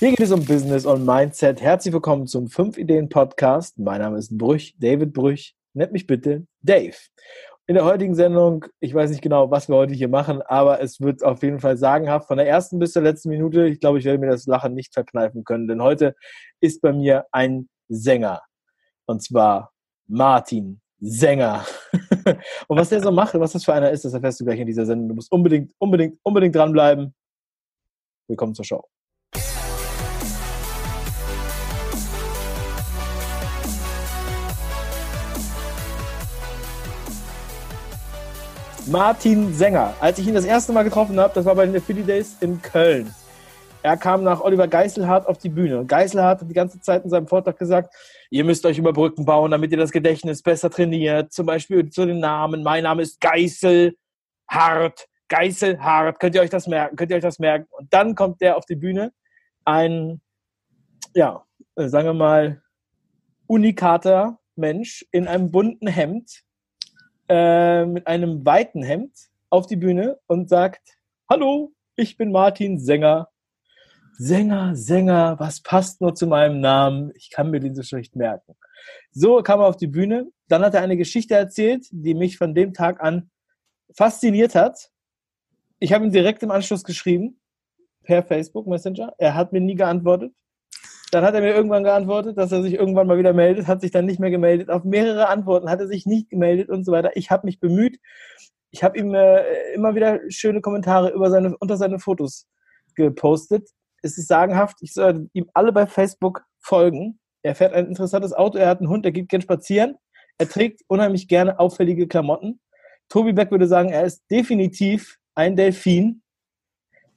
Hier geht es um Business und Mindset. Herzlich willkommen zum 5 Ideen Podcast. Mein Name ist Brüch, David Brüch. Nennt mich bitte Dave. In der heutigen Sendung, ich weiß nicht genau, was wir heute hier machen, aber es wird auf jeden Fall sagenhaft von der ersten bis zur letzten Minute. Ich glaube, ich werde mir das Lachen nicht verkneifen können, denn heute ist bei mir ein Sänger. Und zwar Martin Sänger. und was der so macht was das für einer ist, das erfährst du gleich in dieser Sendung. Du musst unbedingt, unbedingt, unbedingt dranbleiben. Willkommen zur Show. Martin Sänger. Als ich ihn das erste Mal getroffen habe, das war bei den Philly Days in Köln. Er kam nach Oliver Geiselhardt auf die Bühne. Geiselhardt hat die ganze Zeit in seinem Vortrag gesagt, ihr müsst euch über Brücken bauen, damit ihr das Gedächtnis besser trainiert. Zum Beispiel zu den Namen. Mein Name ist Geiselhardt. Geiselhardt. Könnt ihr euch das merken? Könnt ihr euch das merken? Und dann kommt der auf die Bühne. Ein, ja, sagen wir mal, unikater Mensch in einem bunten Hemd äh, mit einem weiten Hemd auf die Bühne und sagt, hallo, ich bin Martin Sänger. Sänger, Sänger, was passt nur zu meinem Namen? Ich kann mir den so schlecht merken. So kam er auf die Bühne. Dann hat er eine Geschichte erzählt, die mich von dem Tag an fasziniert hat. Ich habe ihm direkt im Anschluss geschrieben, per Facebook Messenger. Er hat mir nie geantwortet. Dann hat er mir irgendwann geantwortet, dass er sich irgendwann mal wieder meldet, hat sich dann nicht mehr gemeldet. Auf mehrere Antworten hat er sich nicht gemeldet und so weiter. Ich habe mich bemüht. Ich habe ihm äh, immer wieder schöne Kommentare über seine, unter seine Fotos gepostet. Es ist sagenhaft. Ich soll ihm alle bei Facebook folgen. Er fährt ein interessantes Auto, er hat einen Hund, er geht gern spazieren. Er trägt unheimlich gerne auffällige Klamotten. Tobi Beck würde sagen, er ist definitiv ein Delfin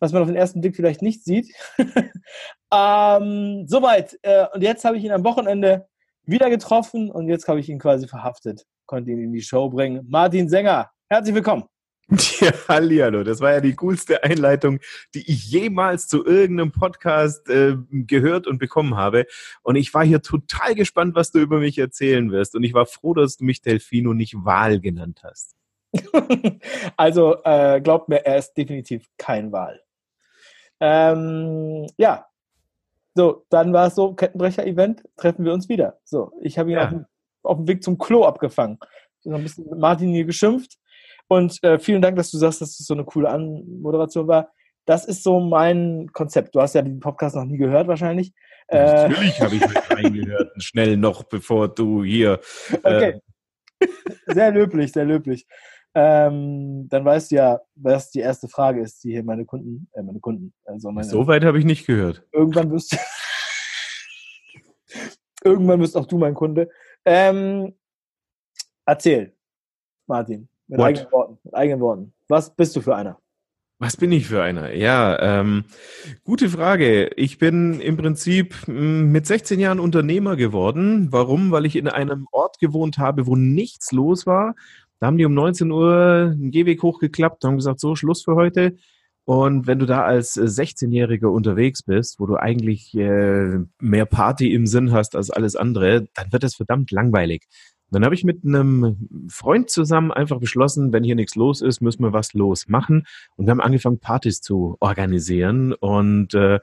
was man auf den ersten Blick vielleicht nicht sieht. ähm, soweit. Äh, und jetzt habe ich ihn am Wochenende wieder getroffen und jetzt habe ich ihn quasi verhaftet. Konnte ihn in die Show bringen. Martin Sänger, herzlich willkommen. Ja, Hallihallo, das war ja die coolste Einleitung, die ich jemals zu irgendeinem Podcast äh, gehört und bekommen habe. Und ich war hier total gespannt, was du über mich erzählen wirst. Und ich war froh, dass du mich Delfino nicht Wahl genannt hast. also äh, glaubt mir, er ist definitiv kein Wahl. Ähm, ja, so, dann war es so, Kettenbrecher-Event, treffen wir uns wieder. So, ich habe ihn ja. auf, dem, auf, dem Weg zum Klo abgefangen. Ich habe ein bisschen mit Martin hier geschimpft. Und äh, vielen Dank, dass du sagst, dass es so eine coole Anmoderation war. Das ist so mein Konzept. Du hast ja den Podcast noch nie gehört, wahrscheinlich. Äh, Natürlich habe ich mit reingehört, schnell noch, bevor du hier. Äh, okay. Sehr löblich, sehr löblich ähm, dann weißt du ja, was die erste Frage ist, die hier meine Kunden, äh, meine Kunden, also meine, So weit habe ich nicht gehört. Irgendwann wirst du, irgendwann wirst auch du mein Kunde. Ähm, erzähl, Martin, mit What? eigenen Worten, mit eigenen Worten. Was bist du für einer? Was bin ich für einer? Ja, ähm, gute Frage. Ich bin im Prinzip hm, mit 16 Jahren Unternehmer geworden. Warum? Weil ich in einem Ort gewohnt habe, wo nichts los war da haben die um 19 Uhr einen Gehweg hochgeklappt, haben gesagt, so, Schluss für heute. Und wenn du da als 16-Jähriger unterwegs bist, wo du eigentlich äh, mehr Party im Sinn hast als alles andere, dann wird das verdammt langweilig. Und dann habe ich mit einem Freund zusammen einfach beschlossen, wenn hier nichts los ist, müssen wir was los machen. Und wir haben angefangen, Partys zu organisieren. Und äh,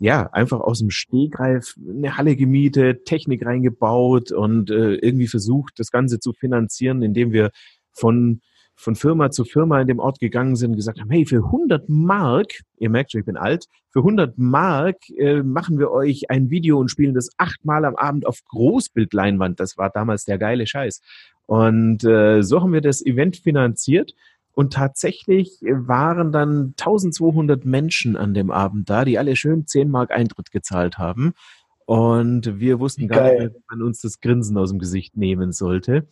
ja, einfach aus dem Stegreif eine Halle gemietet, Technik reingebaut und äh, irgendwie versucht, das Ganze zu finanzieren, indem wir von, von Firma zu Firma in dem Ort gegangen sind und gesagt haben, hey, für 100 Mark, ihr merkt schon, ich bin alt, für 100 Mark äh, machen wir euch ein Video und spielen das achtmal am Abend auf Großbildleinwand. Das war damals der geile Scheiß. Und äh, so haben wir das Event finanziert. Und tatsächlich waren dann 1200 Menschen an dem Abend da, die alle schön 10 Mark Eintritt gezahlt haben. Und wir wussten gar nicht, wie man uns das Grinsen aus dem Gesicht nehmen sollte.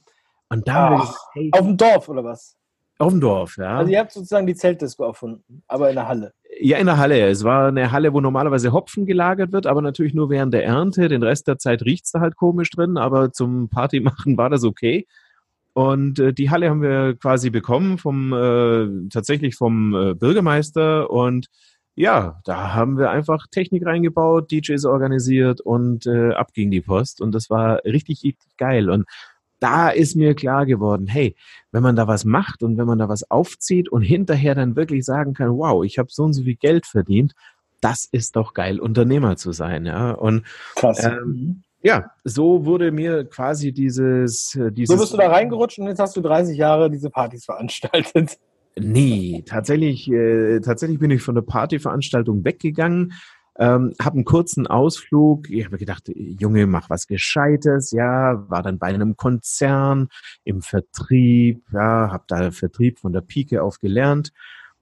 Und da gesagt, hey, Auf dem Dorf oder was? Auf dem Dorf, ja. Also ihr habt sozusagen die Zeltdisco erfunden, aber in der Halle. Ja, in der Halle. Es war eine Halle, wo normalerweise Hopfen gelagert wird, aber natürlich nur während der Ernte. Den Rest der Zeit riecht's da halt komisch drin, aber zum Partymachen war das okay. Und äh, die Halle haben wir quasi bekommen vom äh, tatsächlich vom äh, Bürgermeister und ja, da haben wir einfach Technik reingebaut, DJs organisiert und äh, ab ging die Post und das war richtig, richtig geil. Und da ist mir klar geworden, hey, wenn man da was macht und wenn man da was aufzieht und hinterher dann wirklich sagen kann, wow, ich habe so und so viel Geld verdient, das ist doch geil, Unternehmer zu sein, ja. Und Krass. ähm, Mhm. Ja, so wurde mir quasi dieses, äh, dieses so bist du da reingerutscht und jetzt hast du 30 Jahre diese Partys veranstaltet. Nee, tatsächlich, äh, tatsächlich bin ich von der Partyveranstaltung weggegangen, ähm, habe einen kurzen Ausflug. Ich habe gedacht, Junge, mach was Gescheites. Ja, war dann bei einem Konzern im Vertrieb. Ja, habe da Vertrieb von der Pike auf gelernt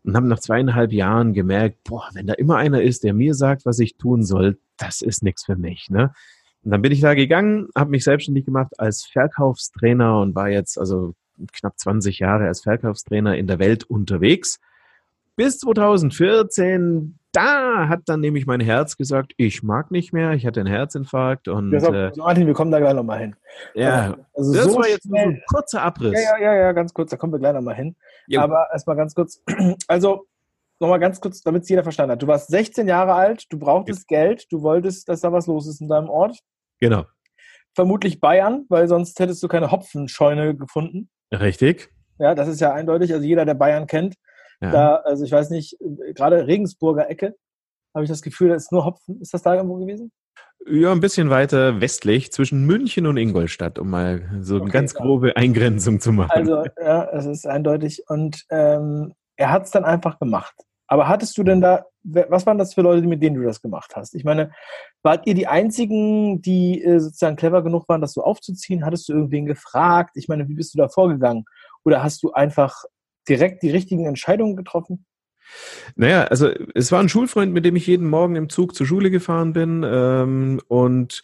und habe nach zweieinhalb Jahren gemerkt, boah, wenn da immer einer ist, der mir sagt, was ich tun soll, das ist nichts für mich. Ne? Und dann bin ich da gegangen, habe mich selbstständig gemacht als Verkaufstrainer und war jetzt also knapp 20 Jahre als Verkaufstrainer in der Welt unterwegs. Bis 2014, da hat dann nämlich mein Herz gesagt, ich mag nicht mehr, ich hatte einen Herzinfarkt und Deshalb, äh, also Martin, wir kommen da gleich nochmal hin. ja, Also das so war jetzt so schnell, ein kurzer Abriss. ja, ja, ja, ja, ganz kurz, da kommen wir gleich nochmal hin. Jo. Aber erstmal ganz kurz, also nochmal ganz kurz, damit es jeder verstanden hat. Du warst 16 Jahre alt, du brauchtest Geld, du wolltest, dass da was los ist in deinem Ort. Genau, Vermutlich Bayern, weil sonst hättest du keine Hopfenscheune gefunden. richtig. Ja, das ist ja eindeutig. Also jeder, der Bayern kennt, Ja. da, also ich weiß nicht, gerade Regensburger Ecke, habe ich das Gefühl, da ist nur Hopfen. Ist das da irgendwo gewesen? ja, ein bisschen weiter westlich zwischen München und Ingolstadt, um mal so eine Okay, ganz ja. grobe Eingrenzung zu machen. Also, ja, es ist eindeutig. Und ähm, er hat es dann einfach gemacht. Aber hattest du denn da, was waren das für Leute, mit denen du das gemacht hast? Ich meine, wart ihr die einzigen, die äh, sozusagen clever genug waren, das so aufzuziehen? Hattest du irgendwen gefragt? Ich meine, wie bist du da vorgegangen? Oder hast du einfach direkt die richtigen Entscheidungen getroffen? Naja, also es war ein Schulfreund, mit dem ich jeden Morgen im Zug zur Schule gefahren bin. Ähm, und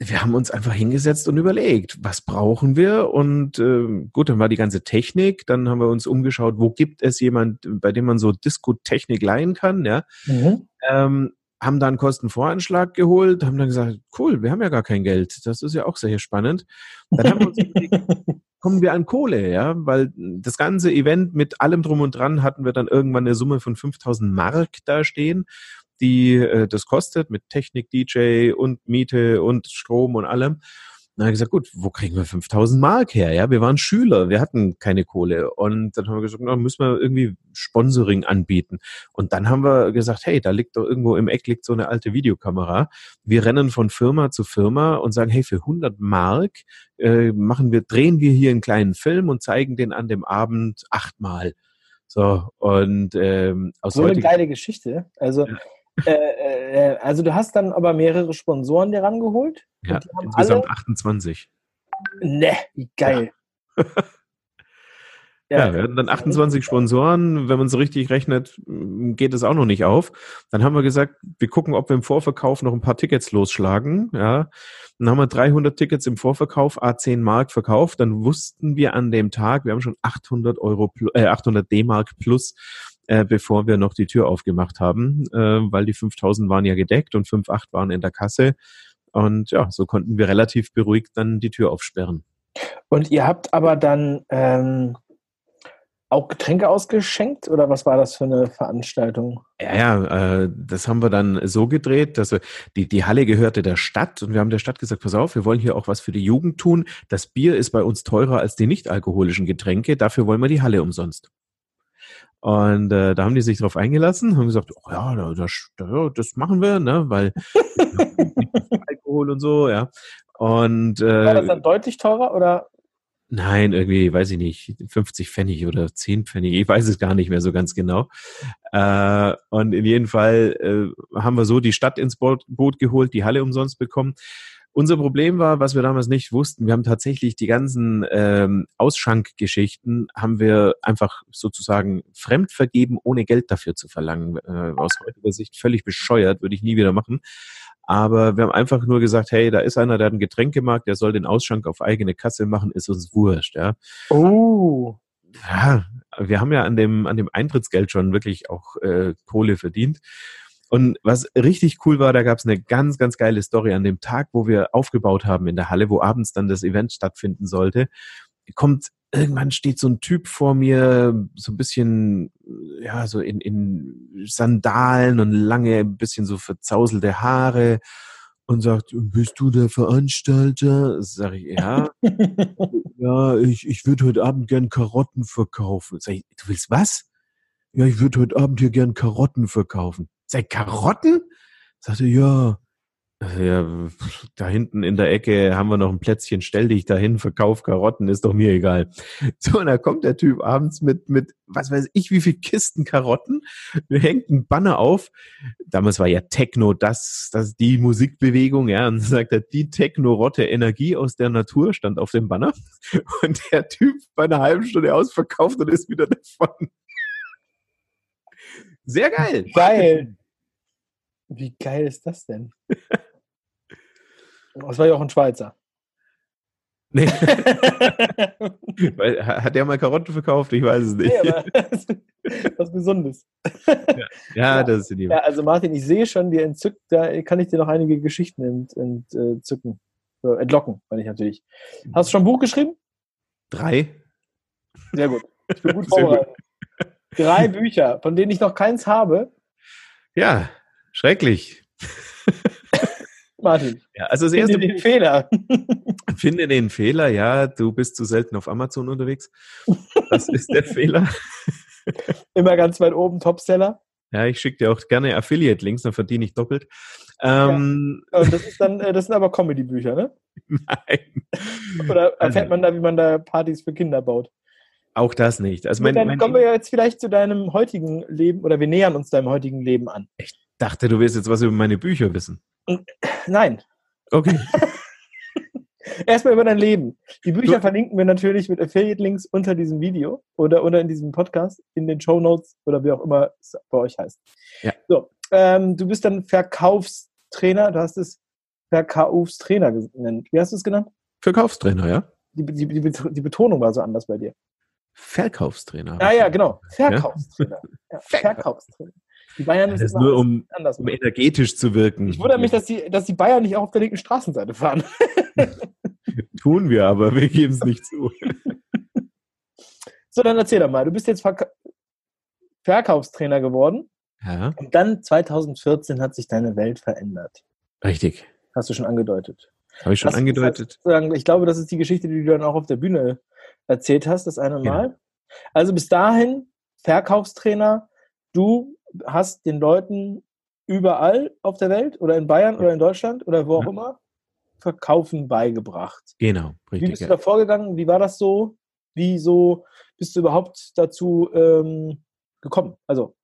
wir haben uns einfach hingesetzt und überlegt, was brauchen wir? Und ähm, gut, dann war die ganze Technik. Dann haben wir uns umgeschaut, wo gibt es jemand, bei dem man so Disco-Technik leihen kann, ja. Ähm, haben dann Kostenvoranschlag geholt, haben dann gesagt, cool, wir haben ja gar kein Geld. Das ist ja auch sehr spannend. Dann haben wir uns überlegt, kommen wir an Kohle, ja, weil das ganze Event mit allem drum und dran hatten wir dann irgendwann eine Summe von 5000 Mark da stehen, die äh, das kostet mit Technik, DJ und Miete und Strom und allem. Dann habe ich gesagt, gut, wo kriegen wir 5000 Mark her? Ja, wir waren Schüler, wir hatten keine Kohle. Und dann haben wir gesagt, na, müssen wir irgendwie Sponsoring anbieten. Und dann haben wir gesagt, hey, da liegt doch irgendwo im Eck liegt so eine alte Videokamera. Wir rennen von Firma zu Firma und sagen, hey, für 100 Mark äh, machen wir, drehen wir hier einen kleinen Film und zeigen den an dem Abend achtmal. So, und ähm, aus So eine geile Geschichte. Also, äh, äh, also du hast dann aber mehrere Sponsoren dir rangeholt. ja, insgesamt alle- 28. Ne, wie geil. Ja, wir hatten dann 28 Sponsoren. Wenn man so richtig rechnet, m, geht es auch noch nicht auf. Dann haben wir gesagt, wir gucken, ob wir im Vorverkauf noch ein paar Tickets losschlagen. Ja, dann haben wir 300 Tickets im Vorverkauf, A10 Mark verkauft. Dann wussten wir an dem Tag, wir haben schon 800 Euro, äh, 800 D-Mark plus, äh, bevor wir noch die Tür aufgemacht haben, äh, weil die 5000 waren ja gedeckt und 5,8 waren in der Kasse. Und ja, so konnten wir relativ beruhigt dann die Tür aufsperren. Und ihr habt aber dann ähm, auch Getränke ausgeschenkt oder was war das für eine Veranstaltung? Ja, ja, äh, das haben wir dann so gedreht, dass wir, die, die Halle gehörte der Stadt und wir haben der Stadt gesagt, pass auf, wir wollen hier auch was für die Jugend tun. Das Bier ist bei uns teurer als die nicht alkoholischen Getränke, dafür wollen wir die Halle umsonst. Und äh, da haben die sich drauf eingelassen, haben gesagt, oh ja, da- das, da- das machen wir, ne, weil Alkohol und so, ja. Und War das äh, dann deutlich teurer oder? Nein, irgendwie, weiß ich nicht, 50 Pfennig oder 10 Pfennig, ich weiß es gar nicht mehr so ganz genau. Äh, und in jedem Fall äh, haben wir so die Stadt ins Boot, Boot geholt, die Halle umsonst bekommen. Unser Problem war, was wir damals nicht wussten, wir haben tatsächlich die ganzen ähm, Ausschankgeschichten, haben wir einfach sozusagen fremd vergeben, ohne Geld dafür zu verlangen. Äh, aus heutiger Sicht völlig bescheuert, würde ich nie wieder machen. Aber wir haben einfach nur gesagt, hey, da ist einer, der hat ein Getränkemarkt, der soll den Ausschank auf eigene Kasse machen, ist uns wurscht, ja. Oh. Ja, wir haben ja an dem, an dem Eintrittsgeld schon wirklich auch äh, Kohle verdient. Und was richtig cool war, da gab es eine ganz, ganz geile Story an dem Tag, wo wir aufgebaut haben in der Halle, wo abends dann das Event stattfinden sollte. Kommt, irgendwann steht so ein Typ vor mir, so ein bisschen, ja, so in, in Sandalen und lange, ein bisschen so verzauselte Haare und sagt, bist du der Veranstalter? Sag ich, ja. Ja, ich, ich würde heute Abend gern Karotten verkaufen. Sag ich, du willst was? Ja, ich würde heute Abend hier gern Karotten verkaufen. Sag, Karotten? Sagte, ja, ja, da hinten in der Ecke haben wir noch ein Plätzchen, stell dich dahin, verkauf Karotten, ist doch mir egal. So, und da kommt der Typ abends mit, mit, was weiß ich, wie viel Kisten Karotten, hängt ein Banner auf. Damals war ja Techno das, das, die Musikbewegung, ja, und sagt er, die Techno-Rotte Energie aus der Natur stand auf dem Banner. Und der Typ bei einer halben Stunde ausverkauft und ist wieder davon. Sehr geil. Geil. Wie geil ist das denn? Das war ja auch ein Schweizer. Nee. Hat der mal Karotten verkauft? Ich weiß es nicht. Nee, aber was Gesundes. Ja, ja, das ist die. Ja, also Martin, ich sehe schon, dir entzückt, da kann ich dir noch einige Geschichten entzücken. Ent, äh, entlocken, meine ich natürlich. Hast du schon ein Buch geschrieben? Drei. Sehr gut. Ich bin gut vorbereitet. Drei Bücher, von denen ich noch keins habe. Ja, schrecklich. Martin. Ja, also das erste finde den Fehler. Finde den Fehler, ja, du bist zu selten auf Amazon unterwegs. Das ist der Fehler. Immer ganz weit oben, Topseller. Ja, ich schicke dir auch gerne Affiliate-Links, dann verdiene ich doppelt. Ähm, ja. Das, ist dann, äh, das sind aber Comedy-Bücher, ne? Nein. Oder erfährt also, man da, wie man da Partys für Kinder baut? Auch das nicht. Also mein, dann mein kommen wir jetzt vielleicht zu deinem heutigen Leben oder wir nähern uns deinem heutigen Leben an. Ich dachte, du willst jetzt was über meine Bücher wissen. Nein. Okay. Erstmal über dein Leben. Die Bücher du verlinken wir natürlich mit Affiliate-Links unter diesem Video oder, oder in diesem Podcast, in den Show Notes oder wie auch immer es bei euch heißt. Ja. So, ähm, du bist dann Verkaufstrainer, du hast es Verkaufstrainer genannt. Wie hast du es genannt? Verkaufstrainer, ja. Die, die, die, die Betonung war so anders bei dir. Verkaufstrainer. Ah ja, genau. Verkaufstrainer. Ja? Ja, Verkaufstrainer. Die Bayern das ist nur um, um energetisch zu wirken. Ich wundere mich, dass die, dass die Bayern nicht auch auf der linken Straßenseite fahren. Tun wir, aber wir geben es nicht zu. so, dann erzähl doch mal. Du bist jetzt Verk Verkaufstrainer geworden. Ja. Und dann 2014 hat sich deine Welt verändert. Richtig. Hast du schon angedeutet. Habe ich schon das angedeutet? Ich glaube, das ist die Geschichte, die du dann auch auf der Bühne erzählt hast, das eine Mal. Ja. Also bis dahin Verkaufstrainer, du hast den Leuten überall auf der Welt oder in Bayern oder in Deutschland oder wo auch ja. immer Verkaufen beigebracht. Genau, richtig. Wie bist du da vorgegangen? Wie war das so? Wie so bist du überhaupt dazu ähm, gekommen? Also,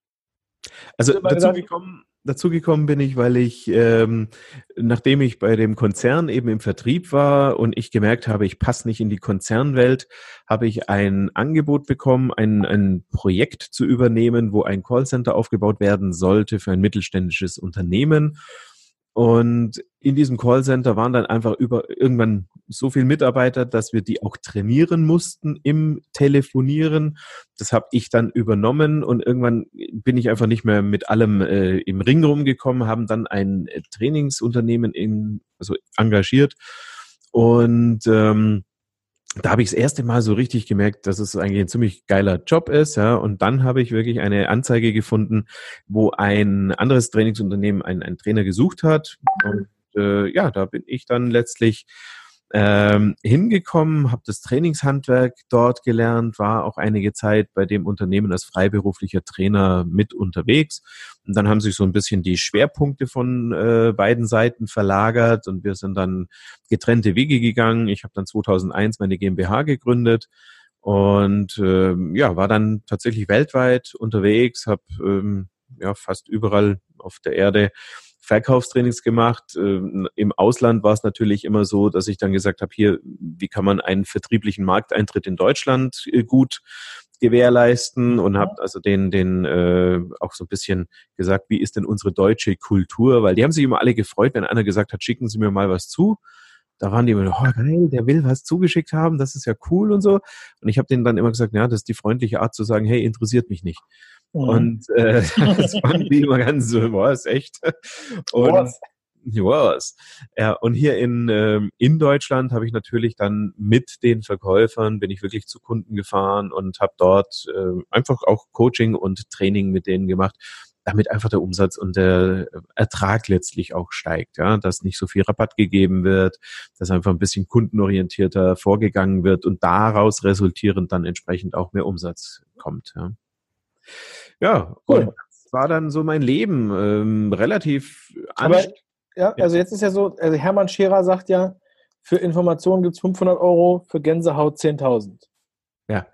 also dazu gekommen, dazu gekommen bin ich, weil ich, ähm, nachdem ich bei dem Konzern eben im Vertrieb war und ich gemerkt habe, ich passe nicht in die Konzernwelt, habe ich ein Angebot bekommen, ein, ein Projekt zu übernehmen, wo ein Callcenter aufgebaut werden sollte für ein mittelständisches Unternehmen. Und in diesem Callcenter waren dann einfach über irgendwann so viele Mitarbeiter, dass wir die auch trainieren mussten im Telefonieren. Das habe ich dann übernommen und irgendwann bin ich einfach nicht mehr mit allem äh, im Ring rumgekommen, haben dann ein äh, Trainingsunternehmen in, also engagiert und ähm, da habe ich das erste Mal so richtig gemerkt, dass es eigentlich ein ziemlich geiler Job ist, ja. Und dann habe ich wirklich eine Anzeige gefunden, wo ein anderes Trainingsunternehmen einen, einen Trainer gesucht hat. Und äh, ja, da bin ich dann letztlich ähm, hingekommen, habe das Trainingshandwerk dort gelernt, war auch einige Zeit bei dem Unternehmen als freiberuflicher Trainer mit unterwegs. Und dann haben sich so ein bisschen die Schwerpunkte von äh, beiden Seiten verlagert und wir sind dann getrennte Wege gegangen. Ich habe dann 2001 meine GmbH gegründet und äh, ja, war dann tatsächlich weltweit unterwegs, habe ähm, ja fast überall auf der Erde Verkaufstrainings gemacht. Ähm, Im Ausland war es natürlich immer so, dass ich dann gesagt habe, hier, wie kann man einen vertrieblichen Markteintritt in Deutschland äh, gut gewährleisten und habe also den den äh, auch so ein bisschen gesagt, wie ist denn unsere deutsche Kultur, weil die haben sich immer alle gefreut, wenn einer gesagt hat, schicken Sie mir mal was zu. Da waren die immer, oh geil, der will was zugeschickt haben, das ist ja cool und so. Und ich habe denen dann immer gesagt, ja, das ist die freundliche Art zu sagen, hey, interessiert mich nicht. Mhm. Und äh, das fanden die immer ganz so, ist echt. Und, was? Was? Ja, und hier in, ähm, in Deutschland habe ich natürlich dann mit den Verkäufern, bin ich wirklich zu Kunden gefahren und habe dort äh, einfach auch Coaching und Training mit denen gemacht, damit einfach der Umsatz und der Ertrag letztlich auch steigt, ja, dass nicht so viel Rabatt gegeben wird, dass einfach ein bisschen kundenorientierter vorgegangen wird und daraus resultierend dann entsprechend auch mehr Umsatz kommt. Ja. Ja, cool. war dann so mein Leben. Ähm, relativ Aber, ja, also jetzt ist ja so, also Hermann Scherer sagt ja, für Informationen gibt es 500 Euro, für Gänsehaut 10.000. Ja.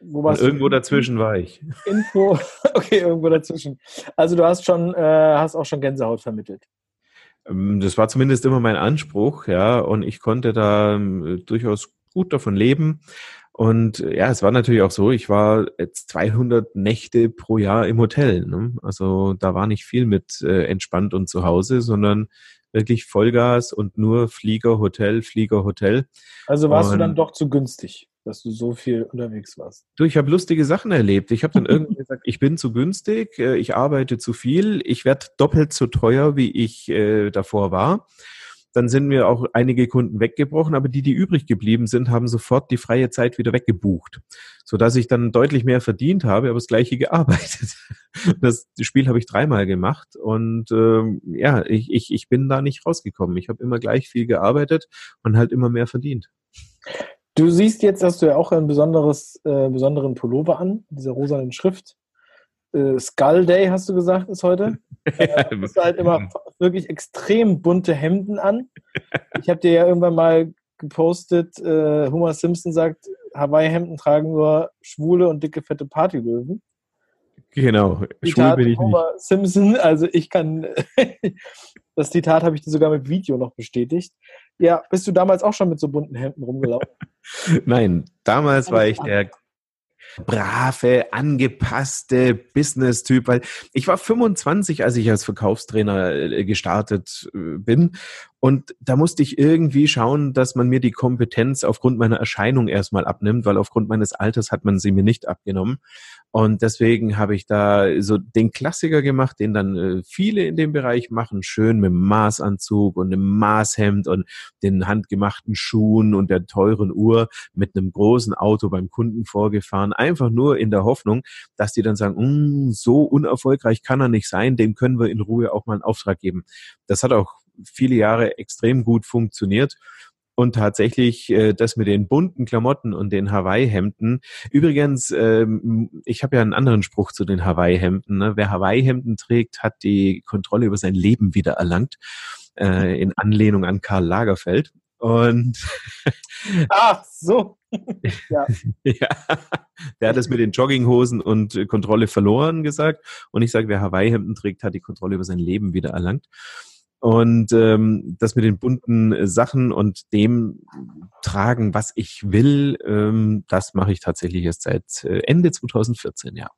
Wo warst Und irgendwo dazwischen war ich. Info, okay, irgendwo dazwischen. Also du hast schon, äh, hast auch schon Gänsehaut vermittelt. Ähm, das war zumindest immer mein Anspruch, ja, und ich konnte da äh, durchaus gut davon leben. Und äh, ja, es war natürlich auch so, ich war jetzt 200 Nächte pro Jahr im Hotel. Ne? Also da war nicht viel mit äh, entspannt und zu Hause, sondern wirklich Vollgas und nur Flieger, Hotel, Flieger, Hotel. Also warst und, du dann doch zu günstig, dass du so viel unterwegs warst? Du, ich habe lustige Sachen erlebt. Ich habe dann irgendwie gesagt, ich bin zu günstig, äh, ich arbeite zu viel, ich werde doppelt so teuer, wie ich äh, davor war. Dann sind mir auch einige Kunden weggebrochen, aber die, die übrig geblieben sind, haben sofort die freie Zeit wieder weggebucht, so dass ich dann deutlich mehr verdient habe, aber das gleiche gearbeitet. Das Spiel habe ich dreimal gemacht und ähm, ja, ich, ich, ich bin da nicht rausgekommen. Ich habe immer gleich viel gearbeitet und halt immer mehr verdient. Du siehst jetzt, hast du ja auch einen besonderes, äh, besonderen Pullover an, dieser rosanen Schrift. Äh, Skull Day, hast du gesagt, ist heute. ja, du hast halt immer wirklich extrem bunte Hemden an. Ich habe dir ja irgendwann mal gepostet, äh, Homer Simpson sagt, Hawaii-Hemden tragen nur schwule und dicke, fette Partylöwen. Genau, Zitat schwul bin ich Homer nicht. Simpson, also ich kann, das Zitat habe ich dir sogar mit Video noch bestätigt. Ja, bist du damals auch schon mit so bunten Hemden rumgelaufen? Nein, damals war ich der brave, angepasste Business-Typ, weil ich war 25, als ich als Verkaufstrainer äh, gestartet äh, bin und da musste ich irgendwie schauen, dass man mir die Kompetenz aufgrund meiner Erscheinung erstmal abnimmt, weil aufgrund meines Alters hat man sie mir nicht abgenommen. Und deswegen habe ich da so den Klassiker gemacht, den dann äh, viele in dem Bereich machen, schön mit dem Maßanzug und einem Maßhemd und den handgemachten Schuhen und der teuren Uhr mit einem großen Auto beim Kunden vorgefahren, einfach nur in der Hoffnung, dass die dann sagen, mm, so unerfolgreich kann er nicht sein, dem können wir in Ruhe auch mal einen Auftrag geben. Das hat auch viele Jahre extrem gut funktioniert. Und tatsächlich äh, das mit den bunten Klamotten und den Hawaii-Hemden. Übrigens, ähm, ich habe ja einen anderen Spruch zu den Hawaii-Hemden. Ne? Wer Hawaii-Hemden trägt, hat die Kontrolle über sein Leben wieder erlangt. Äh, in Anlehnung an Karl Lagerfeld. Und Ach so. ja. ja. Der hat es mit den Jogginghosen und Kontrolle verloren gesagt. Und ich sage, wer Hawaii-Hemden trägt, hat die Kontrolle über sein Leben wieder erlangt. Und ähm, das mit den bunten Sachen und dem tragen, was ich will, ähm, das mache ich tatsächlich erst seit äh, Ende 2014, ja.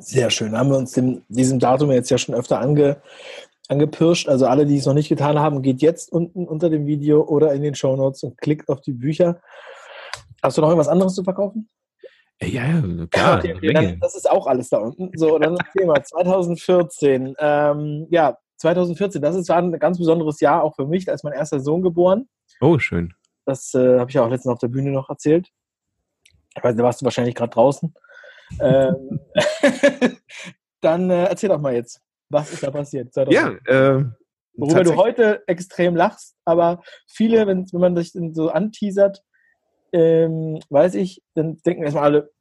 Sehr schön. Haben wir uns dem, diesem Datum jetzt ja schon öfter ange, angepirscht. Also alle, die es noch nicht getan haben, geht jetzt unten unter dem Video oder in den Show Notes und klickt auf die Bücher. Hast du noch irgendwas anderes zu verkaufen? Ja, klar. Okay, okay, dann, das ist auch alles da unten. So, dann das Thema 2014. Ähm, ja, 2014, das ist, war ein ganz besonderes Jahr auch für mich. Da ist mein erster Sohn geboren. Oh, schön. Das äh, habe ich ja auch letztens auf der Bühne noch erzählt. Ich weiß, da warst du wahrscheinlich gerade draußen. ähm, dann äh, erzähl doch mal jetzt, was ist da passiert? Ja, äh, Worüber du heute extrem lachst, aber viele, wenn, wenn man sich so anteasert, ähm, weiß ich, dann denken erstmal alle,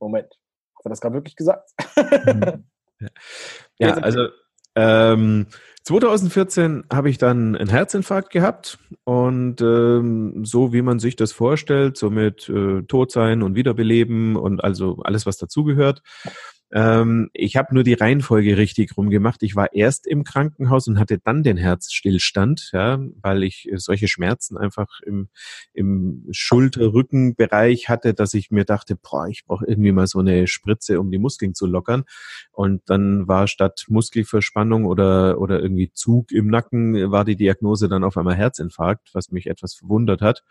Moment, hat er das gerade wirklich gesagt? Mhm. ja, also ähm, 2014 habe ich dann einen Herzinfarkt gehabt und ähm, so wie man sich das vorstellt, so mit äh, Todsein und Wiederbeleben und also alles, was dazugehört. Ähm, ich habe nur die Reihenfolge richtig rumgemacht. Ich war erst im Krankenhaus und hatte dann den Herzstillstand, ja, weil ich solche Schmerzen einfach im, im Schulter-Rückenbereich hatte, dass ich mir dachte, boah, ich brauche irgendwie mal so eine Spritze, um die Muskeln zu lockern. Und dann war statt Muskelverspannung oder, oder irgendwie Zug im Nacken, war die Diagnose dann auf einmal Herzinfarkt, was mich etwas verwundert hat.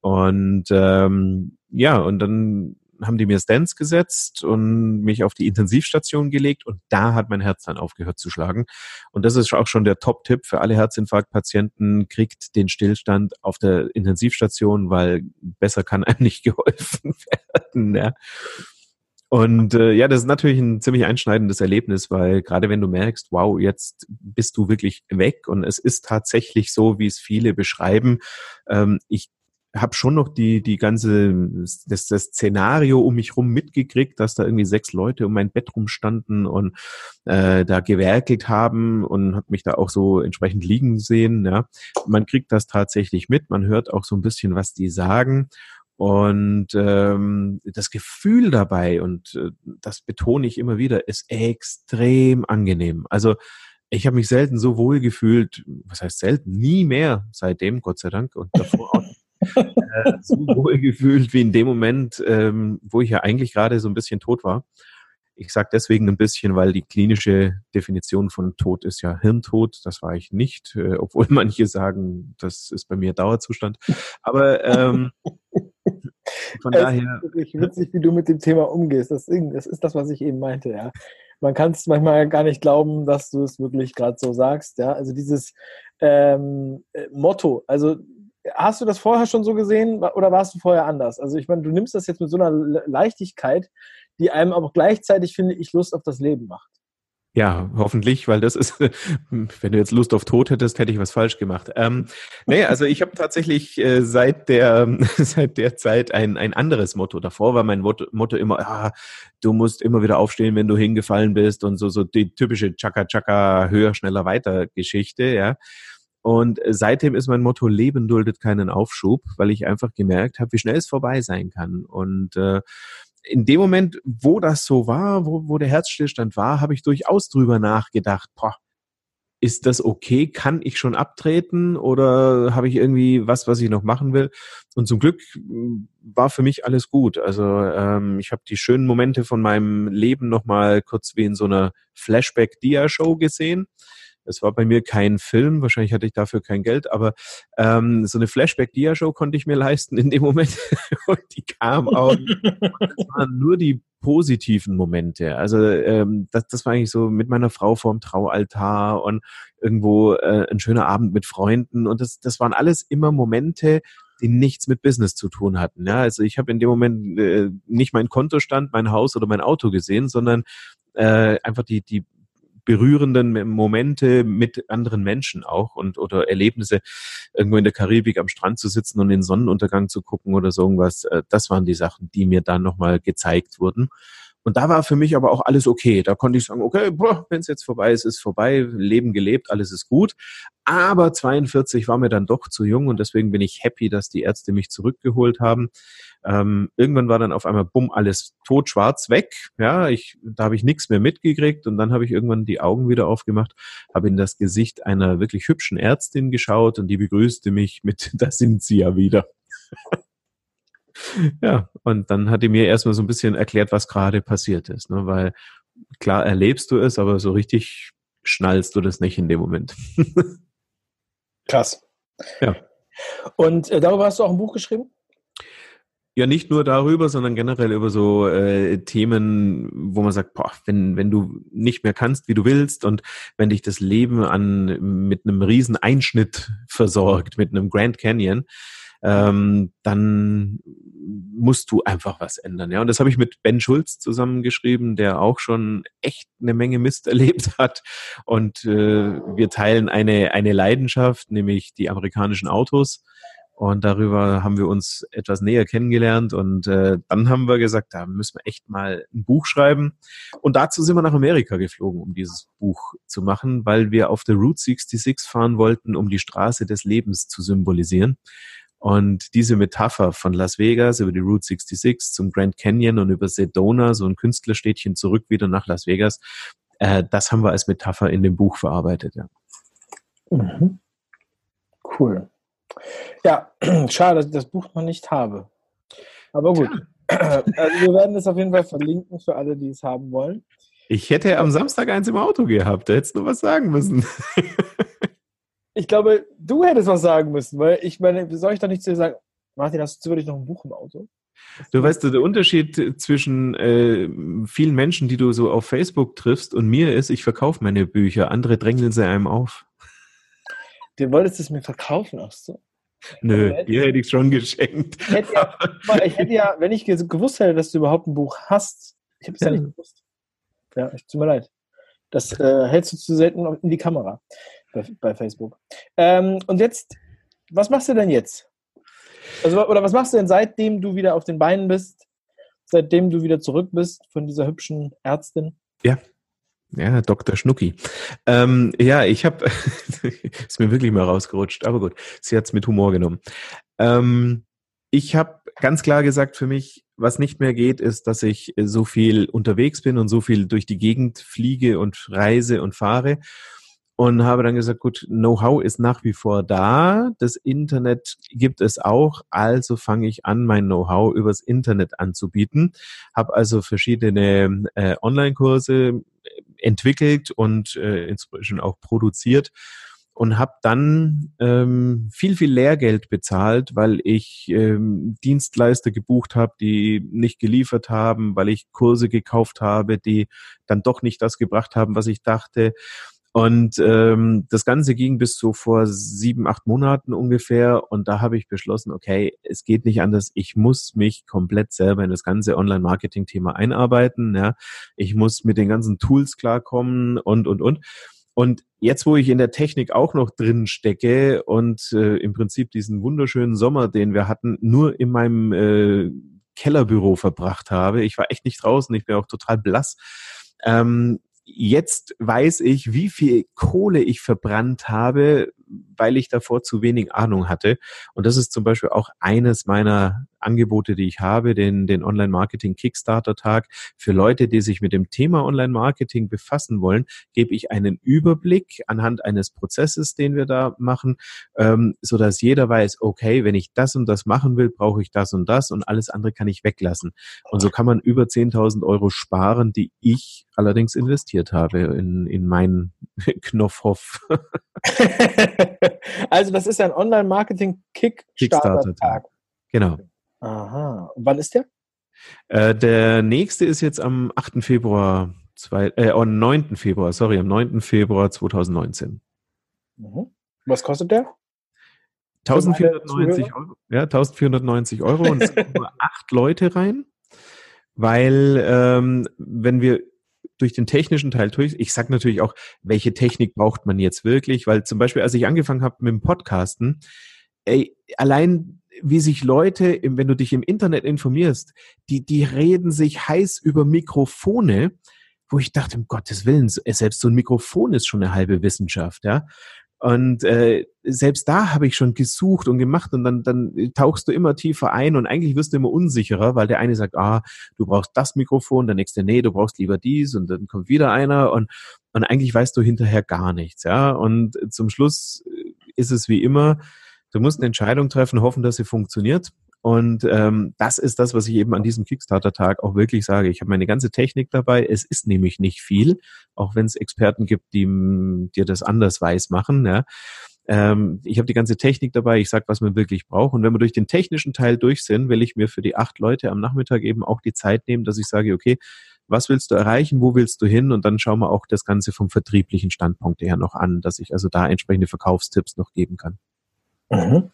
Und ähm, ja, und dann haben die mir Stents gesetzt und mich auf die Intensivstation gelegt und da hat mein Herz dann aufgehört zu schlagen. Und das ist auch schon der Top-Tipp für alle Herzinfarktpatienten, kriegt den Stillstand auf der Intensivstation, weil besser kann einem nicht geholfen werden. Ja. Und äh, ja, das ist natürlich ein ziemlich einschneidendes Erlebnis, weil gerade wenn du merkst, wow, jetzt bist du wirklich weg und es ist tatsächlich so, wie es viele beschreiben. Ähm, ich habe schon noch die, die ganze, das, das Szenario um mich rum mitgekriegt, dass da irgendwie sechs Leute um mein Bett rumstanden und äh, da gewerkelt haben und habe mich da auch so entsprechend liegen sehen. Ja. Man kriegt das tatsächlich mit, man hört auch so ein bisschen, was die sagen. Und ähm, das Gefühl dabei, und äh, das betone ich immer wieder, ist extrem angenehm. Also ich habe mich selten so wohl gefühlt, was heißt selten, nie mehr seitdem, Gott sei Dank, und davor auch äh, so wohl gefühlt wie in dem Moment, ähm, wo ich ja eigentlich gerade so ein bisschen tot war. Ich sage deswegen ein bisschen, weil die klinische Definition von Tod ist ja Hirntod. Das war ich nicht, äh, obwohl manche sagen, das ist bei mir Dauerzustand. Aber ähm, von es daher. Ist wirklich witzig, wie du mit dem Thema umgehst. Das, das ist das, was ich eben meinte, ja. Man kann es manchmal gar nicht glauben, dass du es wirklich gerade so sagst, ja. Also dieses ähm, äh, Motto, also hast du das vorher schon so gesehen oder warst du vorher anders? Also ich meine, du nimmst das jetzt mit so einer Leichtigkeit, die einem aber gleichzeitig, finde ich, Lust auf das Leben macht. Ja, hoffentlich, weil das ist, wenn du jetzt Lust auf Tod hättest, hätte ich was falsch gemacht. Ähm, nee, also ich habe tatsächlich äh, seit der seit der Zeit ein, ein anderes Motto. Davor war mein Motto, Motto immer, ah, du musst immer wieder aufstehen, wenn du hingefallen bist und so so die typische Chaka Chaka höher, schneller, weiter Geschichte, ja. Und seitdem ist mein Motto Leben duldet keinen Aufschub, weil ich einfach gemerkt habe, wie schnell es vorbei sein kann. Und äh, in dem Moment, wo das so war, wo, wo der Herzstillstand war, habe ich durchaus drüber nachgedacht, boah, ist das okay? Kann ich schon abtreten oder habe ich irgendwie was, was ich noch machen will? Und zum Glück hm, war für mich alles gut. Also ähm, ich habe die schönen Momente von meinem Leben nochmal kurz wie in so einer Flashback-Dia-Show gesehen. Es war bei mir kein Film, wahrscheinlich hatte ich dafür kein Geld, aber ähm, so eine Flashback-Dia-Show konnte ich mir leisten in dem Moment und die kam auch. Es waren nur die positiven Momente. Also ähm, das, das war eigentlich so mit meiner Frau vorm Traualtar und irgendwo äh, ein schöner Abend mit Freunden und das, das waren alles immer Momente, die nichts mit Business zu tun hatten. Ja, also ich habe in dem Moment äh, nicht mein Kontostand, mein Haus oder mein Auto gesehen, sondern äh, einfach die die berührenden Momente mit anderen Menschen auch und oder Erlebnisse, irgendwo in der Karibik am Strand zu sitzen und den Sonnenuntergang zu gucken oder so irgendwas. Äh, das waren die Sachen, die mir dann nochmal gezeigt wurden. Und da war für mich aber auch alles okay. Da konnte ich sagen, okay, wenn es jetzt vorbei ist, ist vorbei, Leben gelebt, alles ist gut. Aber 42 war mir dann doch zu jung und deswegen bin ich happy, dass die Ärzte mich zurückgeholt haben. Ähm, irgendwann war dann auf einmal bumm alles totschwarz weg. Ja, ich da habe ich nichts mehr mitgekriegt und dann habe ich irgendwann die Augen wieder aufgemacht, habe in das Gesicht einer wirklich hübschen Ärztin geschaut und die begrüßte mich mit, da sind Sie ja wieder. Ja, und dann hat die mir erstmal so ein bisschen erklärt, was gerade passiert ist, ne? weil klar erlebst du es, aber so richtig schnallst du das nicht in dem Moment. Krass. Ja. Und äh, darüber hast du auch ein Buch geschrieben? Ja, nicht nur darüber, sondern generell über so äh, Themen, wo man sagt, boah, wenn, wenn du nicht mehr kannst, wie du willst und wenn dich das Leben an mit einem riesen Einschnitt versorgt, mit einem Grand Canyon, ähm, dann musst du einfach was ändern. Ja, und das habe ich mit Ben Schulz zusammengeschrieben, der auch schon echt eine Menge Mist erlebt hat. Und äh, wir teilen eine, eine Leidenschaft, nämlich die amerikanischen Autos. Und darüber haben wir uns etwas näher kennengelernt. Und äh, dann haben wir gesagt, da müssen wir echt mal ein Buch schreiben. Und dazu sind wir nach Amerika geflogen, um dieses Buch zu machen, weil wir auf der Route 66 fahren wollten, um die Straße des Lebens zu symbolisieren. Und diese Metapher von Las Vegas über die Route 66 zum Grand Canyon und über Sedona, so ein Künstlerstädtchen zurück wieder nach Las Vegas, äh, das haben wir als Metapher in dem Buch verarbeitet, ja. Mhm. Cool. Ja, schade, dass ich das Buch noch nicht habe. Aber gut. Ja. Also wir werden es auf jeden Fall verlinken für alle, die es haben wollen. Ich hätte am Samstag eins im Auto gehabt, da hättest du was sagen müssen. ich glaube, du hättest was sagen müssen, weil ich meine, soll ich da nicht zu dir sagen, Martin, hast du zufällig noch ein Buch im Auto? Du weißt, der Unterschied zwischen äh, vielen Menschen, die du so auf Facebook triffst und mir ist, ich verkaufe meine Bücher, andere drängeln sie einem auf. Du wolltest es mir verkaufen, ach so. Nö, hätte, dir hätte ich schon geschenkt. Ich hätte, ja, ich hätte ja, wenn ich gewusst hätte, dass du überhaupt ein Buch hast, ich habe es ja. ja. nicht gewusst. Ja, ich, tut mir leid. Das äh, hältst du zu selten in die Kamera bei, bei Facebook. Ähm, und jetzt, was machst du denn jetzt? Also, oder was machst du denn seitdem du wieder auf den Beinen bist, seitdem du wieder zurück bist von dieser hübschen Ärztin? Ja. Ja, Dr. Schnucki. Ähm, ja, ich habe, ist mir wirklich mal rausgerutscht, aber gut, sie hat es mit Humor genommen. Ähm, ich habe ganz klar gesagt für mich, was nicht mehr geht, ist, dass ich so viel unterwegs bin und so viel durch die Gegend fliege und reise und fahre und habe dann gesagt, gut, Know-how ist nach wie vor da, das Internet gibt es auch, also fange ich an, mein Know-how übers Internet anzubieten, habe also verschiedene äh, Online-Kurse entwickelt und äh, inzwischen auch produziert und habe dann ähm, viel, viel Lehrgeld bezahlt, weil ich ähm, Dienstleister gebucht habe, die nicht geliefert haben, weil ich Kurse gekauft habe, die dann doch nicht das gebracht haben, was ich dachte. Und ähm, das Ganze ging bis so vor sieben, acht Monaten ungefähr. Und da habe ich beschlossen, okay, es geht nicht anders. Ich muss mich komplett selber in das ganze Online-Marketing-Thema einarbeiten. Ja. Ich muss mit den ganzen Tools klarkommen und, und, und. Und jetzt, wo ich in der Technik auch noch drin stecke und äh, im Prinzip diesen wunderschönen Sommer, den wir hatten, nur in meinem äh, Kellerbüro verbracht habe, ich war echt nicht draußen, ich bin auch total blass. Ähm, jetzt weiß ich, wie viel Kohle ich verbrannt habe, weil ich davor zu wenig Ahnung hatte. Und das ist zum Beispiel auch eines meiner Angebote, die ich habe, den, den Online-Marketing Kickstarter-Tag. Für Leute, die sich mit dem Thema Online-Marketing befassen wollen, gebe ich einen Überblick anhand eines Prozesses, den wir da machen, ähm, so dass jeder weiß, okay, wenn ich das und das machen will, brauche ich das und das und alles andere kann ich weglassen. Und so kann man über 10.000 Euro sparen, die ich allerdings investiert habe in, in meinen Knopfhoff. also das ist ein Online-Marketing-Kickstarter-Tag. Genau. Aha. Und wann ist der? Äh, der nächste ist jetzt am 8. Februar, zwei, äh, am 9. Februar, sorry, am 9. Februar 2019. Mhm. Was kostet der? 1490 Euro, ja, 1490 Euro und es kommen nur acht Leute rein, weil ähm, wenn wir durch den technischen Teil durch, ich sage natürlich auch, welche Technik braucht man jetzt wirklich, weil zum Beispiel, als ich angefangen habe mit dem Podcasten, ey, allein wie sich Leute, wenn du dich im Internet informierst, die, die reden sich heiß über Mikrofone, wo ich dachte, um Gottes Willen, selbst so ein Mikrofon ist schon eine halbe Wissenschaft, ja. Und äh, selbst da habe ich schon gesucht und gemacht und dann, dann tauchst du immer tiefer ein und eigentlich wirst du immer unsicherer, weil der eine sagt, ah, du brauchst das Mikrofon, der nächste, nee, du brauchst lieber dies und dann kommt wieder einer und, und eigentlich weißt du hinterher gar nichts, ja. Und zum Schluss ist es wie immer, Du musst eine Entscheidung treffen, hoffen, dass sie funktioniert. Und ähm, das ist das, was ich eben an diesem Kickstarter-Tag auch wirklich sage. Ich habe meine ganze Technik dabei. Es ist nämlich nicht viel, auch wenn es Experten gibt, die dir das anders weiß machen. Ja. Ähm, ich habe die ganze Technik dabei. Ich sage, was man wirklich braucht. Und wenn wir durch den technischen Teil durch sind, will ich mir für die acht Leute am Nachmittag eben auch die Zeit nehmen, dass ich sage, okay, was willst du erreichen, wo willst du hin? Und dann schauen wir auch das Ganze vom vertrieblichen Standpunkt her noch an, dass ich also da entsprechende Verkaufstipps noch geben kann. Mhm.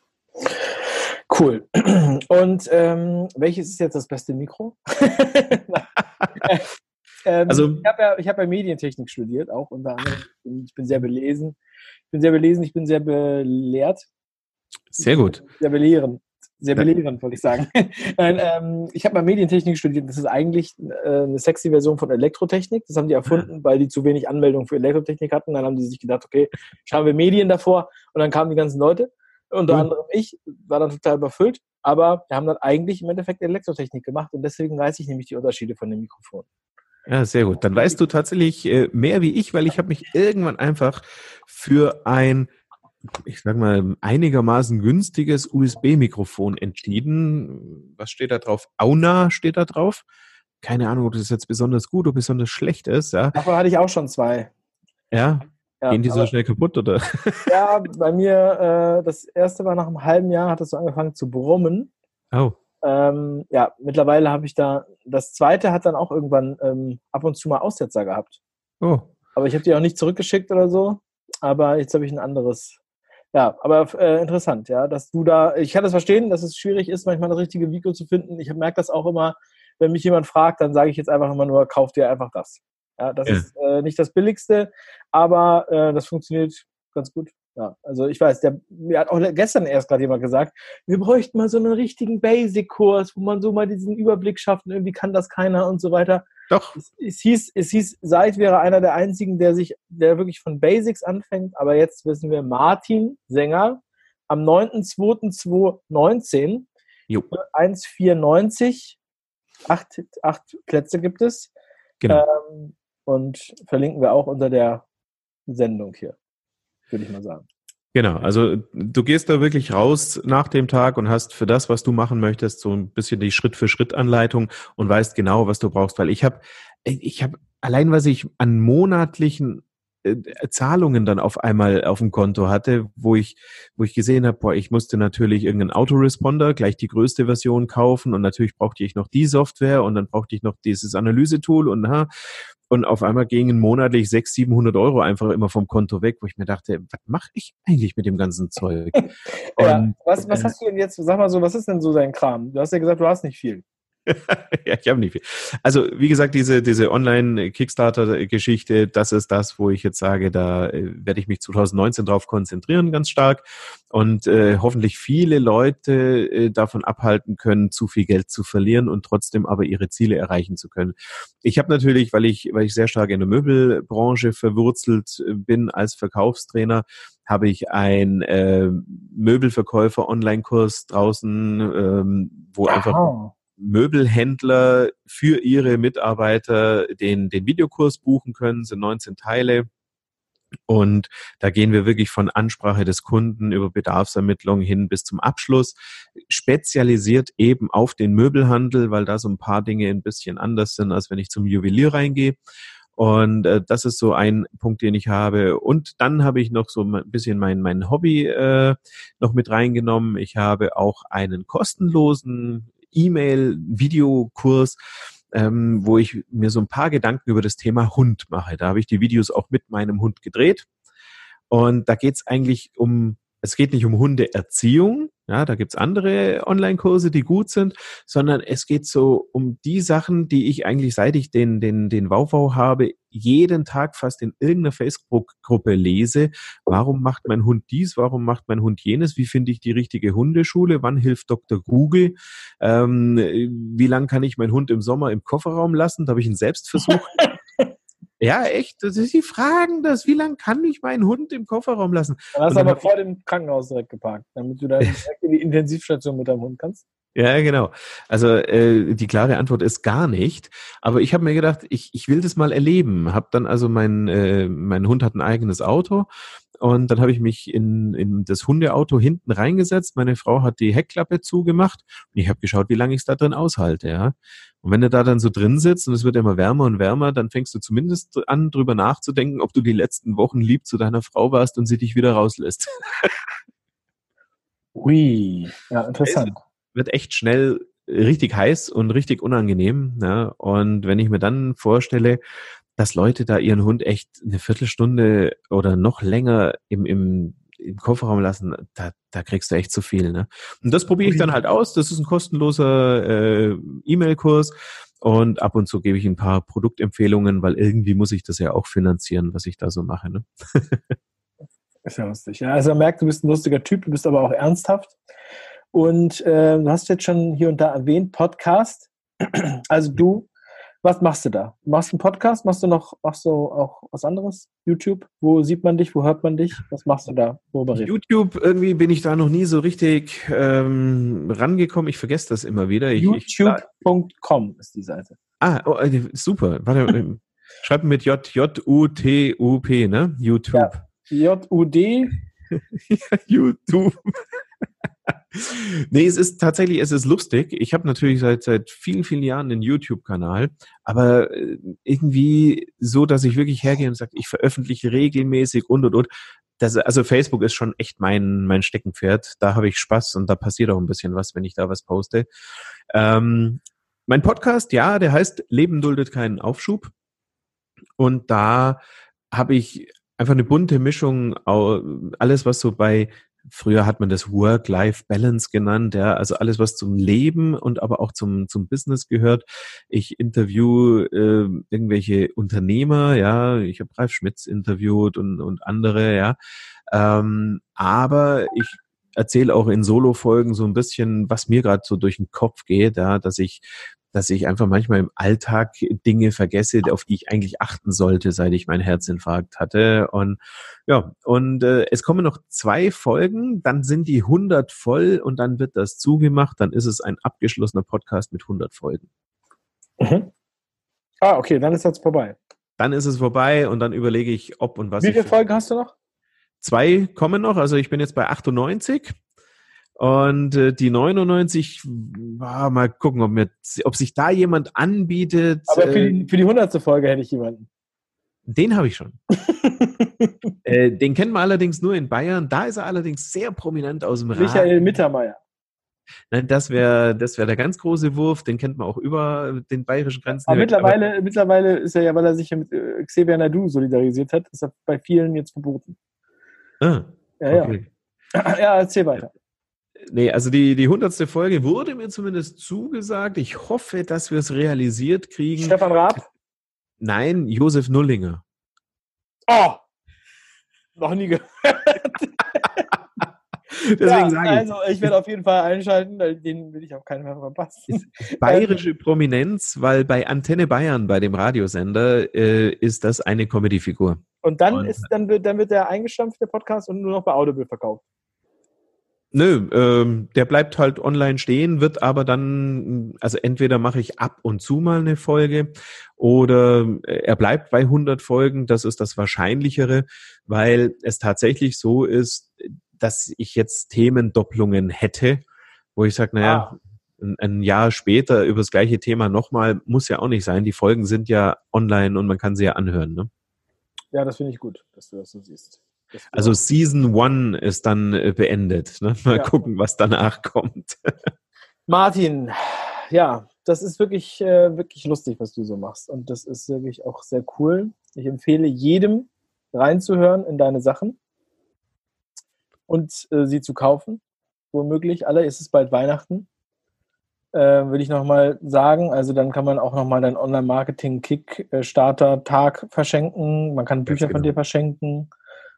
Cool. Und ähm, welches ist jetzt das beste Mikro? ähm, also, ich habe ja, hab ja Medientechnik studiert, auch unter anderem. Ich bin sehr belesen. Ich bin sehr belesen, ich bin sehr belehrt. Sehr gut. Sehr belehrend. Sehr belehrend, wollte ich sagen. Nein, ähm, ich habe mal Medientechnik studiert. Das ist eigentlich äh, eine sexy Version von Elektrotechnik. Das haben die erfunden, weil die zu wenig Anmeldungen für Elektrotechnik hatten. Dann haben die sich gedacht, okay, schauen wir Medien davor. Und dann kamen die ganzen Leute. Unter mhm. anderem ich, war dann total überfüllt. Aber wir haben dann eigentlich im Endeffekt Elektrotechnik gemacht und deswegen weiß ich nämlich die Unterschiede von dem Mikrofon. Ja, sehr gut. Dann weißt du tatsächlich äh, mehr wie ich, weil ich habe mich irgendwann einfach für ein, ich sag mal, einigermaßen günstiges USB-Mikrofon entschieden. Was steht da drauf? Auna steht da drauf. Keine Ahnung, ob das jetzt besonders gut oder besonders schlecht ist. Ja. Davon hatte ich auch schon zwei. Ja, ja, Gehen die so schnell kaputt, oder? Ja, bei mir, äh, das erste war nach einem halben Jahr, hat es so angefangen zu brummen. Oh. Ähm, ja, mittlerweile habe ich da, das zweite hat dann auch irgendwann ähm, ab und zu mal Aussetzer gehabt. Oh. Aber ich habe die auch nicht zurückgeschickt oder so. Aber jetzt habe ich ein anderes. Ja, aber äh, interessant, ja, dass du da, ich kann das verstehen, dass es schwierig ist, manchmal das richtige Mikro zu finden. Ich merke das auch immer, wenn mich jemand fragt, dann sage ich jetzt einfach immer nur, kauf dir einfach das. Ja, das ja. ist äh, nicht das Billigste, aber äh, das funktioniert ganz gut. Ja, also ich weiß, der, mir hat auch gestern erst gerade jemand gesagt, wir bräuchten mal so einen richtigen Basic-Kurs, wo man so mal diesen Überblick schafft und irgendwie kann das keiner und so weiter. Doch. Es, es hieß, es hieß, Seid wäre einer der einzigen, der sich, der wirklich von Basics anfängt, aber jetzt wissen wir, Martin Sänger am 9.2.2019 1,94, acht, acht Plätze gibt es. Genau. Ähm, und verlinken wir auch unter der Sendung hier würde ich mal sagen. Genau, also du gehst da wirklich raus nach dem Tag und hast für das, was du machen möchtest, so ein bisschen die Schritt-für-Schritt-Anleitung und weißt genau, was du brauchst. Weil ich habe, ich habe allein, was ich an monatlichen äh, Zahlungen dann auf einmal auf dem Konto hatte, wo ich, wo ich gesehen habe, boah, ich musste natürlich irgendeinen Autoresponder, gleich die größte Version kaufen und natürlich brauchte ich noch die Software und dann brauchte ich noch dieses Analysetool und ha, und auf einmal gingen monatlich 600, 700 Euro einfach immer vom Konto weg, wo ich mir dachte, was mache ich eigentlich mit dem ganzen Zeug? ja, was, was äh, hast du denn jetzt, sag mal so, was ist denn so dein Kram? Du hast ja gesagt, du hast nicht viel. ja, ich habe nicht viel. Also wie gesagt, diese, diese Online-Kickstarter-Geschichte, das ist das, wo ich jetzt sage, da äh, werde ich mich 2019 drauf konzentrieren, ganz stark und äh, hoffentlich viele Leute äh, davon abhalten können, zu viel Geld zu verlieren und trotzdem aber ihre Ziele erreichen zu können. Ich habe natürlich, weil ich, weil ich sehr stark in der Möbelbranche verwurzelt äh, bin als Verkaufstrainer, habe ich ein äh, Möbelverkäufer-Online-Kurs draußen, ähm, wo wow. einfach Möbelhändler für ihre Mitarbeiter den, den Videokurs buchen können, sind 19 Teile. Und da gehen wir wirklich von Ansprache des Kunden über Bedarfsermittlung hin bis zum Abschluss, spezialisiert eben auf den Möbelhandel, weil da so ein paar Dinge ein bisschen anders sind, als wenn ich zum Juwelier reingehe. Und äh, das ist so ein Punkt, den ich habe. Und dann habe ich noch so ein bisschen mein, mein Hobby äh, noch mit reingenommen. Ich habe auch einen kostenlosen E-Mail-Videokurs, ähm, wo ich mir so ein paar Gedanken über das Thema Hund mache. Da habe ich die Videos auch mit meinem Hund gedreht. Und da geht es eigentlich um, es geht nicht um Hundeerziehung, ja, da gibt's andere Online-Kurse, die gut sind, sondern es geht so um die Sachen, die ich eigentlich, seit ich den, den, den Wauwau habe, jeden Tag fast in irgendeiner Facebook-Gruppe lese. Warum macht mein Hund dies? Warum macht mein Hund jenes? Wie finde ich die richtige Hundeschule? Wann hilft Dr. Google? Ähm, wie lange kann ich meinen Hund im Sommer im Kofferraum lassen? Da habe ich einen Selbstversuch Ja, echt. Das ist, die fragen das. Wie lange kann ich meinen Hund im Kofferraum lassen? Dann hast du aber vor dem Krankenhaus direkt geparkt, damit du dann direkt in die Intensivstation mit deinem Hund kannst. Ja, genau. Also äh, die klare Antwort ist gar nicht. Aber ich habe mir gedacht, ich, ich will das mal erleben. Hab dann also mein äh, mein Hund hat ein eigenes Auto und dann habe ich mich in, in das Hundeauto hinten reingesetzt. Meine Frau hat die Heckklappe zugemacht und ich habe geschaut, wie lange ich es da drin aushalte. Ja. Und wenn du da dann so drin sitzt und es wird immer wärmer und wärmer, dann fängst du zumindest an, drüber nachzudenken, ob du die letzten Wochen lieb zu deiner Frau warst und sie dich wieder rauslässt. Ui, ja, interessant. Es wird echt schnell richtig heiß und richtig unangenehm. Ja. Und wenn ich mir dann vorstelle, dass Leute da ihren Hund echt eine Viertelstunde oder noch länger im, im, im Kofferraum lassen, da, da kriegst du echt zu viel. Ne? Und das probiere ich dann halt aus. Das ist ein kostenloser äh, E-Mail-Kurs. Und ab und zu gebe ich ein paar Produktempfehlungen, weil irgendwie muss ich das ja auch finanzieren, was ich da so mache. Ne? ist ja lustig. Ja, also man merkt, du bist ein lustiger Typ, du bist aber auch ernsthaft. Und äh, du hast jetzt schon hier und da erwähnt, Podcast. Also du was machst du da? Machst du einen Podcast? Machst du noch, machst du auch was anderes? YouTube? Wo sieht man dich? Wo hört man dich? Was machst du da? YouTube, irgendwie bin ich da noch nie so richtig ähm, rangekommen. Ich vergesse das immer wieder. YouTube.com ist die Seite. Ah, oh, äh, super. Warte, äh, schreib mit J, J-U-T-U-P, ne? YouTube. Ja. J-U-D. YouTube. Nee, es ist tatsächlich, es ist lustig. Ich habe natürlich seit seit vielen, vielen Jahren einen YouTube-Kanal, aber äh, irgendwie so, dass ich wirklich hergehe und sage, ich veröffentliche regelmäßig und und und. Das, also Facebook ist schon echt mein, mein Steckenpferd. Da habe ich Spaß und da passiert auch ein bisschen was, wenn ich da was poste. Ähm, mein Podcast, ja, der heißt Leben duldet keinen Aufschub. Und da habe ich einfach eine bunte Mischung, alles was so bei Früher hat man das Work-Life-Balance genannt, ja, also alles, was zum Leben und aber auch zum, zum Business gehört. Ich interview äh, irgendwelche Unternehmer, ja, ich habe Ralf Schmitz interviewt und, und andere, ja. Ähm, aber ich erzähle auch in Solo-Folgen so ein bisschen, was mir gerade so durch den Kopf geht, ja, dass ich dass ich einfach manchmal im Alltag Dinge vergesse, auf die ich eigentlich achten sollte, seit ich meinen Herzinfarkt hatte. Und ja, und äh, es kommen noch zwei Folgen, dann sind die 100 voll und dann wird das zugemacht, dann ist es ein abgeschlossener Podcast mit 100 Folgen. Mhm. Ah, okay, dann ist das vorbei. Dann ist es vorbei und dann überlege ich, ob und was. Wie viele Folgen hast du noch? Zwei kommen noch, also ich bin jetzt bei 98. Und äh, die 99, ah, mal gucken, ob, mir, ob sich da jemand anbietet. Aber für die, für die 100. Folge hätte ich jemanden. Den habe ich schon. äh, den kennen wir allerdings nur in Bayern. Da ist er allerdings sehr prominent aus dem Rat. Michael Mittermeier. Nein, das wäre das wär der ganz große Wurf. Den kennt man auch über den bayerischen Grenzen. Aber mittlerweile, aber mittlerweile ist er ja, weil er sich ja mit äh, Xavier Nadu solidarisiert hat, ist er bei vielen jetzt verboten. Ah, ja, okay. ja. ja, erzähl weiter. Nee, also die, die hundertste Folge wurde mir zumindest zugesagt. Ich hoffe, dass wir es realisiert kriegen. Stefan Raab? Nein, Josef Nullinger. Oh! Noch nie gehört. Deswegen ja, sage ich. Also, ich werde auf jeden Fall einschalten, den will ich auf keinen Fall verpassen. Bayerische Prominenz, weil bei Antenne Bayern, bei dem Radiosender, äh, ist das eine Comedy-Figur. Und dann, und, ist, dann, wird, dann wird der eingestampft, der Podcast, und nur noch bei Audible verkauft. Nö, ähm, der bleibt halt online stehen, wird aber dann, also entweder mache ich ab und zu mal eine Folge oder äh, er bleibt bei 100 Folgen. Das ist das Wahrscheinlichere, weil es tatsächlich so ist, dass ich jetzt Themendopplungen hätte, wo ich sage, naja, ah. ein, ein Jahr später über das gleiche Thema nochmal, muss ja auch nicht sein. Die Folgen sind ja online und man kann sie ja anhören. Ne? Ja, das finde ich gut, dass du das so siehst. Also Season One ist dann äh, beendet. Ne? Mal ja. gucken, was danach kommt. Martin, ja, das ist wirklich, äh, wirklich lustig, was du so machst. Und das ist wirklich auch sehr cool. Ich empfehle jedem reinzuhören in deine Sachen und äh, sie zu kaufen. Womöglich. Alle ist es bald Weihnachten. Äh, will ich nochmal sagen. Also dann kann man auch nochmal deinen Online-Marketing-Kick-Starter-Tag verschenken. Man kann Bücher genau. von dir verschenken.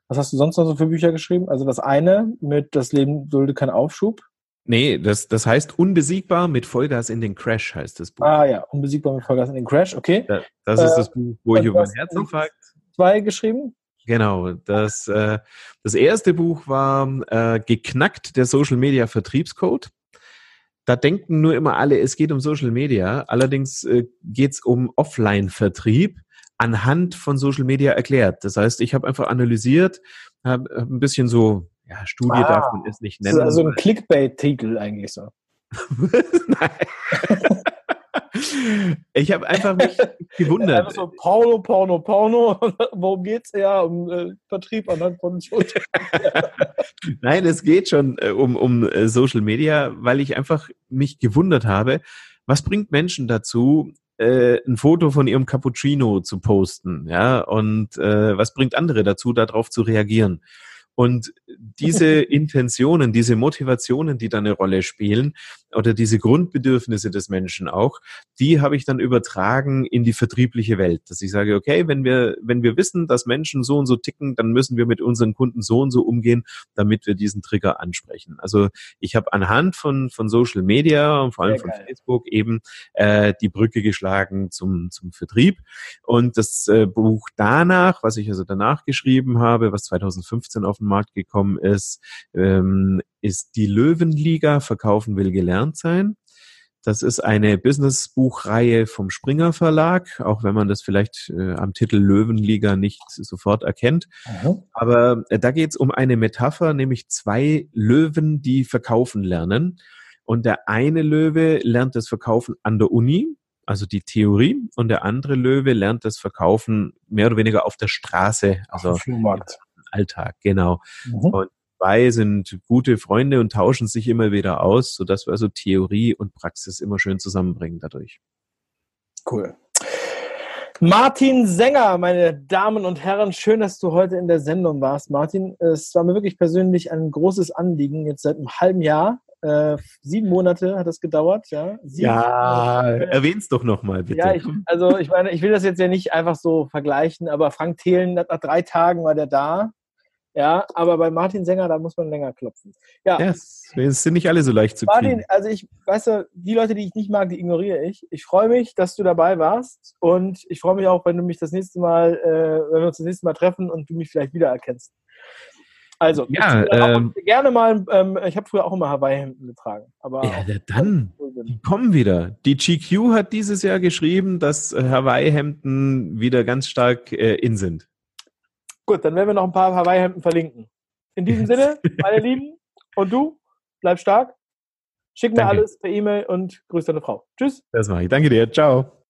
Was hast du sonst noch so für Bücher geschrieben? Also das eine mit Das Leben dulde keinen Aufschub. Nee, das, das heißt Unbesiegbar mit Vollgas in den Crash heißt das Buch. Ah ja, Unbesiegbar mit Vollgas in den Crash, okay. Das, das äh, ist das Buch, wo ich über einen Herzinfarkt... Zwei geschrieben? Genau, das, äh, das erste Buch war äh, Geknackt, der Social Media Vertriebscode. Da denken nur immer alle, es geht um Social Media. Allerdings äh, geht es um Offline-Vertrieb anhand von Social Media erklärt. Das heißt, ich habe einfach analysiert, habe hab ein bisschen so, ja, Studie ah, darf man es nicht nennen. Also ein Clickbait-Titel eigentlich so. Nein. ich habe einfach mich gewundert. Einfach so Porno, Porno, Porno. Worum geht's ja? Um äh, Vertrieb anhand von Social Nein, es geht schon äh, um, um äh, Social Media, weil ich einfach mich gewundert habe, was bringt Menschen dazu, äh, ein Foto von ihrem Cappuccino zu posten, ja, und äh, was bringt andere dazu, darauf zu reagieren? Und diese Intentionen, diese Motivationen, die da eine Rolle spielen, oder diese Grundbedürfnisse des Menschen auch, die habe ich dann übertragen in die vertriebliche Welt. Dass ich sage, okay, wenn wir, wenn wir wissen, dass Menschen so und so ticken, dann müssen wir mit unseren Kunden so und so umgehen, damit wir diesen Trigger ansprechen. Also ich habe anhand von, von Social Media und vor allem Sehr von geil. Facebook eben äh, die Brücke geschlagen zum, zum Vertrieb. Und das äh, Buch danach, was ich also danach geschrieben habe, was 2015 auf den Markt gekommen ist, ähm, ist die Löwenliga Verkaufen will gelernt sein. Das ist eine Business-Buchreihe vom Springer Verlag, auch wenn man das vielleicht äh, am Titel Löwenliga nicht sofort erkennt. Mhm. Aber äh, da geht es um eine Metapher, nämlich zwei Löwen, die verkaufen lernen. Und der eine Löwe lernt das Verkaufen an der Uni, also die Theorie, und der andere Löwe lernt das Verkaufen mehr oder weniger auf der Straße, also im Alltag, genau. Mhm. Und zwei sind gute Freunde und tauschen sich immer wieder aus, sodass wir also Theorie und Praxis immer schön zusammenbringen dadurch. Cool. Martin Sänger, meine Damen und Herren, schön, dass du heute in der Sendung warst, Martin. Es war mir wirklich persönlich ein großes Anliegen, jetzt seit einem halben Jahr. Äh, sieben Monate hat es gedauert, ja. Sieben ja, erwähn's doch nochmal, bitte. Ja, ich, also ich meine, ich will das jetzt ja nicht einfach so vergleichen, aber Frank Thelen, nach drei Tagen war der da. Ja, aber bei Martin Sänger, da muss man länger klopfen. Ja, yes, es sind nicht alle so leicht zu Martin, kriegen. also ich, weißt du, die Leute, die ich nicht mag, die ignoriere ich. Ich freue mich, dass du dabei warst und ich freue mich auch, wenn du mich das nächste Mal, äh, wenn wir uns das nächste Mal treffen und du mich vielleicht wiedererkennst. Also, ja, ähm, gerne mal, ähm, ich habe früher auch immer Hawaii-Hemden getragen. Aber ja, dann, die kommen wieder. Die GQ hat dieses Jahr geschrieben, dass Hawaii-Hemden wieder ganz stark äh, in sind. Gut, dann werden wir noch ein paar Hawaii-Hemden verlinken. In diesem Sinne, meine Lieben, und du, bleib stark. Schick mir Danke. alles per E-Mail und grüß deine Frau. Tschüss. Das mache ich. Danke dir. Ciao.